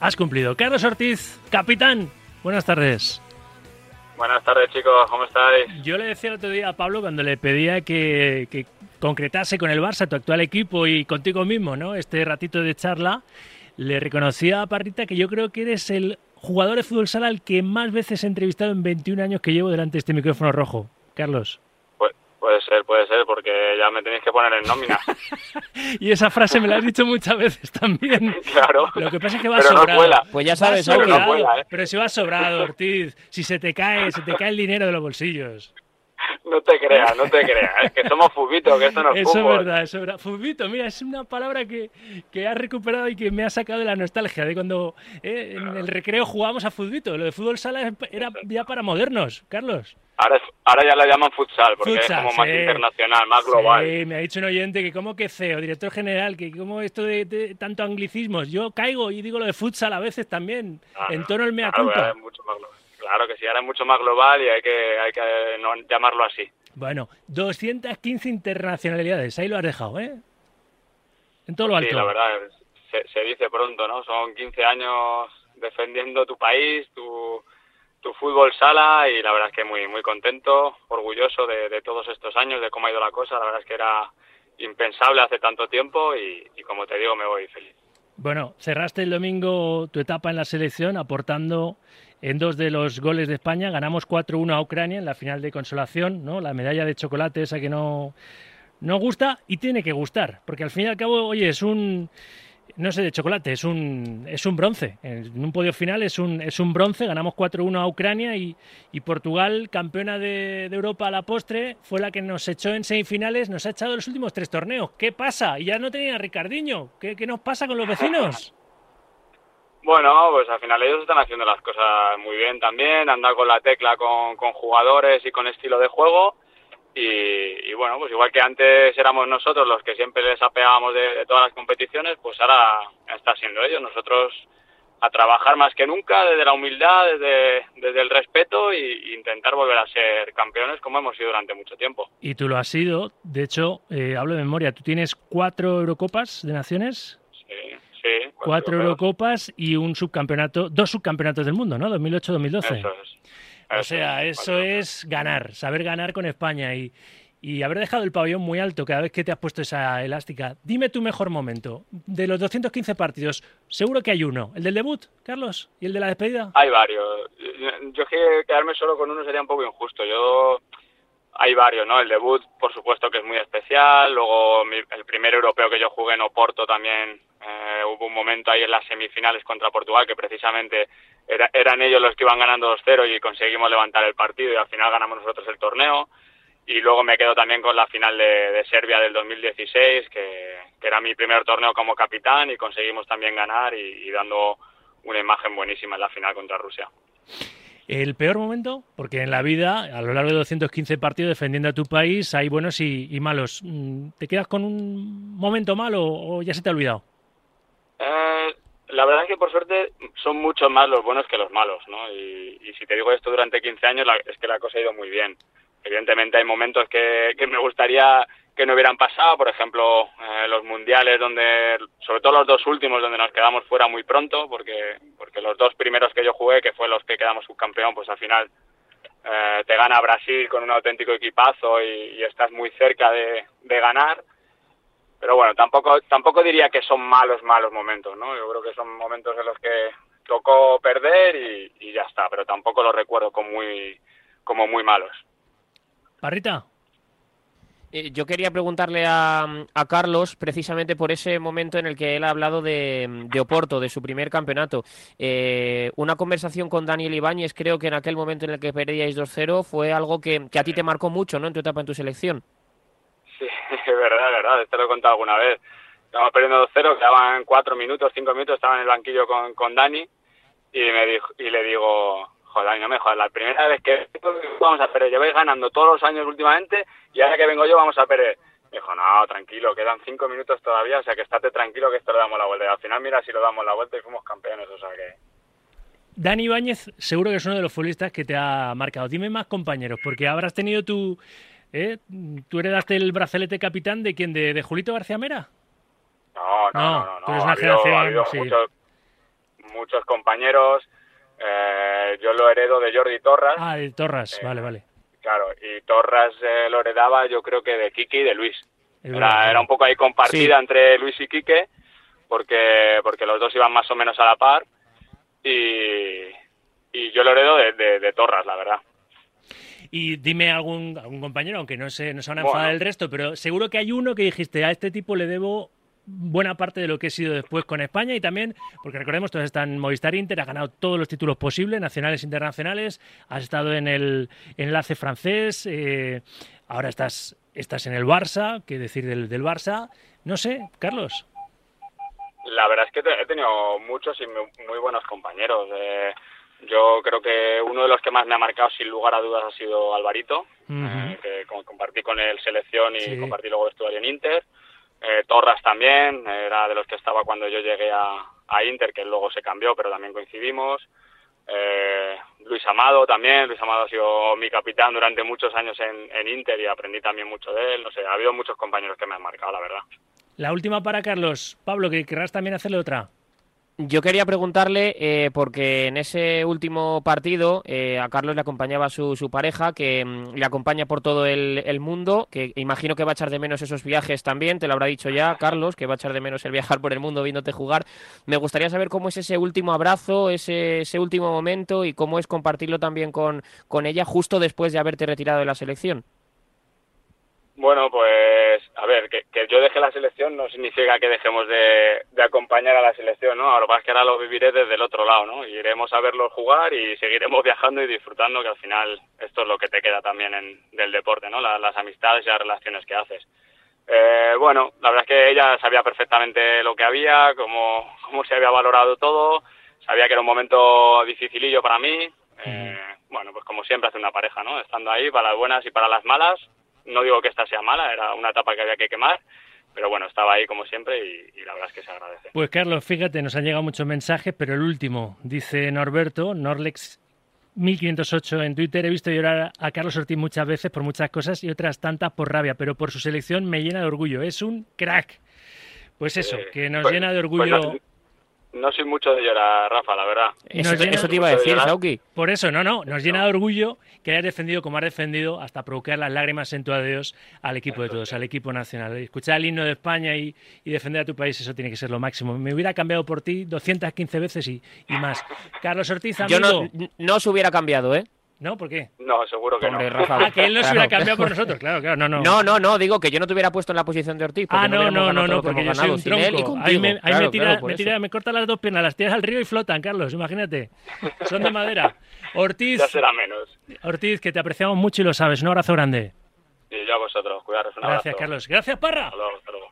Has cumplido. Carlos Ortiz, capitán. Buenas tardes. Buenas tardes, chicos. ¿Cómo estáis? Yo le decía el otro día a Pablo cuando le pedía que, que concretase con el Barça, tu actual equipo y contigo mismo, ¿no? Este ratito de charla, le reconocía a Parrita que yo creo que eres el jugador de fútbol sala al que más veces he entrevistado en 21 años que llevo delante de este micrófono rojo. Carlos. Puede ser, puede ser, porque ya me tenéis que poner en nómina. y esa frase me la has dicho muchas veces también. claro. Lo que pasa es que va pero sobrado. No cuela. Pues ya sabes, pero sobrado. no cuela, ¿eh? Pero si va sobrado, Ortiz. Si se te cae, se te cae el dinero de los bolsillos. No te creas, no te creas. Es que somos fubitos, que esto no es Eso es fútbol. verdad, eso es verdad. Fubito, mira, es una palabra que, que has recuperado y que me ha sacado de la nostalgia de cuando eh, en el recreo jugábamos a futbito. Lo de fútbol sala era ya para modernos, Carlos. Ahora, es- ahora ya la llaman futsal, porque Futsal, es como más sí. internacional, más global. Sí, me ha dicho un oyente que como que CEO, director general, que como esto de, de tanto anglicismos. Yo caigo y digo lo de futsal a veces también, Claro, en tono el mea claro, culpa. mucho más. Claro que sí, ahora es mucho más global y hay que, hay que no llamarlo así. Bueno, 215 internacionalidades, ahí lo has dejado, ¿eh? En todo lo alto. Sí, la verdad, se, se dice pronto, ¿no? Son 15 años defendiendo tu país, tu, tu fútbol sala y la verdad es que muy muy contento, orgulloso de, todos estos años, de cómo ha ido la cosa. La verdad es que era impensable hace tanto tiempo y, y como te digo, me voy feliz. Bueno, cerraste el domingo tu etapa en la selección aportando en dos de los goles de España. Ganamos 4-1 a Ucrania en la final de consolación, ¿no? La medalla de chocolate esa que no, no gusta y tiene que gustar, porque al fin y al cabo, oye, es un no sé de chocolate, es un es un bronce. En un podio final es un es un bronce, ganamos 4-1 a Ucrania y, y Portugal, campeona de, Europa a la postre, fue la que nos echó en semifinales, nos ha echado los últimos tres torneos. ¿Qué pasa? Y ya no tenía a Ricardiño. ¿Qué, qué nos pasa con los vecinos? Bueno, pues al final ellos están haciendo las cosas muy bien también, andar con la tecla con, con jugadores y con estilo de juego. Y, y bueno, pues igual que antes éramos nosotros los que siempre les apeábamos de, de todas las competiciones, pues ahora está siendo ellos. Nosotros a trabajar más que nunca desde la humildad, desde, desde el respeto y, y intentar volver a ser campeones como hemos sido durante mucho tiempo. Y tú lo has sido. De hecho, eh, hablo de memoria. Tú tienes cuatro Eurocopas de Naciones, Sí, sí. cuatro. Eurocopas y un subcampeonato, dos subcampeonatos del mundo, ¿no? 2008-2012. Eso es. O sea, es, eso es ganar, saber ganar con España y, y haber dejado el pabellón muy alto cada vez que te has puesto esa elástica. Dime tu mejor momento. De los 215 partidos, seguro que hay uno. ¿El del debut, Carlos? ¿Y el de la despedida? Hay varios. Yo es que quedarme solo con uno sería un poco injusto. Yo hay varios, ¿no? El debut, por supuesto, que es muy especial. Luego mi- el primer europeo que yo jugué en Oporto también hubo un momento ahí en las semifinales contra Portugal que precisamente era- eran ellos los que iban ganando 2-0 y conseguimos levantar el partido y al final ganamos nosotros el torneo. Y luego me quedo también con la final de, Serbia del 2016, que, que era mi primer torneo como capitán y conseguimos también ganar y, y dando una imagen buenísima en la final contra Rusia. El peor momento, porque en la vida, a lo largo de 215 partidos defendiendo a tu país, hay buenos y, y malos. Mm, ¿Te quedas con un momento malo o ya se te ha olvidado? Eh, la verdad es que por suerte son mucho más los buenos que los malos, ¿no? Y, y si te digo esto durante 15 años, la- es que la cosa ha ido muy bien. Evidentemente hay momentos que, que me gustaría que no hubieran pasado, por ejemplo, eh, los mundiales donde, sobre todo los dos últimos, donde nos quedamos fuera muy pronto, porque, porque los dos primeros que yo jugué, que fue los que quedamos subcampeón, pues al final eh, te gana Brasil con un auténtico equipazo y, y estás muy cerca de, de ganar. Pero bueno, tampoco, tampoco diría que son malos, malos momentos, ¿no? Yo creo que son momentos en los que tocó perder y, y ya está, pero tampoco los recuerdo como muy, como muy malos. Parrita, Eh, Yo quería preguntarle a, a Carlos precisamente por ese momento en el que él ha hablado de, de Oporto, de su primer campeonato. Eh, una conversación con Daniel Ibáñez, creo que en aquel momento en el que perdíais 2-0 fue algo que, que a ti te marcó mucho, ¿no? En tu etapa en tu selección. Es verdad, es verdad, te lo he contado alguna vez. Estábamos perdiendo 2-0, quedaban 4 minutos, 5 minutos, estaba en el banquillo con, con Dani y, me dijo, y le digo, joder, Dani, no me jodas, la primera vez que vamos a perder, lleváis ganando todos los años últimamente y ahora que vengo yo vamos a perder. Me dijo, no, tranquilo, quedan 5 minutos todavía, o sea que estate tranquilo que esto le damos la vuelta. Y al final, mira, si lo damos la vuelta y fuimos campeones, o sea que... Dani Ibáñez seguro que es uno de los futbolistas que te ha marcado. Dime más compañeros, porque habrás tenido tu... ¿eh? ¿Tú heredaste el brazalete capitán de quién? ¿De, de Julito García Mera? No, no, No, no, no. tú no. eres Ha una habido, generación, ha habido sí. muchos, muchos compañeros. Eh, yo lo heredo de Jordi Torras. Ah, de Torras, Eh, vale, vale. Claro, y Torras eh, lo heredaba yo creo que de Kiki y de Luis. Es verdad, Era, era un poco ahí compartida Sí. entre Luis y Quique, porque, porque los dos iban más o menos a la par. Y, y yo lo heredo de, de- de Torras, la verdad. Y dime algún, algún compañero, aunque no se, no se van a Bueno. enfadar el resto, pero seguro que hay uno que dijiste, a este tipo le debo buena parte de lo que he sido después con España y también, porque recordemos, todos están en Movistar Inter, has ganado todos los títulos posibles, nacionales e internacionales, has estado en el enlace francés, eh, ahora estás, estás en el Barça, qué decir del, del Barça, no sé, Carlos. La verdad es que he tenido muchos y muy, muy buenos compañeros. Eh, yo creo que uno de los que más me ha marcado, sin lugar a dudas, ha sido Alvarito, eh, que com- compartí con él selección y Sí. compartí luego vestuario en Inter. Eh, Torras también, era de los que estaba cuando yo llegué a, a Inter, que luego se cambió, pero también coincidimos. Eh, Luis Amado también, Luis Amado ha sido mi capitán durante muchos años en, en Inter y aprendí también mucho de él. No sé, ha habido muchos compañeros que me han marcado, la verdad. La última para Carlos. Pablo, que querrás también hacerle otra. Yo quería preguntarle, eh, porque en ese último partido eh, a Carlos le acompañaba su, su pareja, que mm, le acompaña por todo el, el mundo, que imagino que va a echar de menos esos viajes también, te lo habrá dicho ya Carlos, que va a echar de menos el viajar por el mundo viéndote jugar. Me gustaría saber cómo es ese último abrazo, ese, ese último momento y cómo es compartirlo también con, con ella justo después de haberte retirado de la selección. Bueno, pues que, que yo deje la selección no significa que dejemos de, de acompañar a la selección, ¿no? Ahora que ahora lo viviré desde el otro lado, ¿no? Iremos a verlos jugar y seguiremos viajando y disfrutando, que al final esto es lo que te queda también en, del deporte, ¿no? La- las amistades y las relaciones que haces. Eh, bueno, la verdad es que ella sabía perfectamente lo que había, cómo, cómo se había valorado todo, sabía que era un momento dificilillo para mí. Eh, bueno, pues como siempre hace una pareja, ¿no? Estando ahí para las buenas y para las malas. No digo que esta sea mala, era una etapa que había que quemar, pero bueno, estaba ahí como siempre y, y la verdad es que se agradece. Pues Carlos, fíjate, nos han llegado muchos mensajes, pero el último, dice Norberto, Norlex 1508 en Twitter, he visto llorar a Carlos Ortiz muchas veces por muchas cosas y otras tantas por rabia, pero por su selección me llena de orgullo, es un crack. Pues eso, Eh, que nos pues- llena de pues orgullo. no, no soy mucho de llorar, Rafa, la verdad. Eso, te- llena eso te iba a de decir. Sauki. Por eso, no, no, nos llena de orgullo que hayas defendido como has defendido hasta provocar las lágrimas en tu adiós al equipo de todos, al equipo nacional. Escuchar el himno de España y, y defender a tu país, eso tiene que ser lo máximo. Me hubiera cambiado por ti 215 veces y, y más. Carlos Ortiz, amigo. Yo no, no se hubiera cambiado, ¿eh? ¿No? ¿Por qué? No, seguro que Hombre, no. Rafa, Ah, que él no se hubiera Claro. cambiado por nosotros, claro, claro, no, no. No, no, no, digo que yo no te hubiera puesto en la posición de Ortiz. porque Ah, no, no, no, no, porque yo soy un tronco. Ahí me, ahí Claro, me tira, claro, me, tira- me corta las dos piernas, las tiras al río y flotan, Carlos, imagínate. Son de madera. Ortiz, Ya será menos. Ortiz, que te apreciamos mucho y lo sabes. Un abrazo grande. Y yo a vosotros, cuidaros. Un Gracias, abrazo. Carlos. Gracias, Parra. Hasta luego, hasta luego.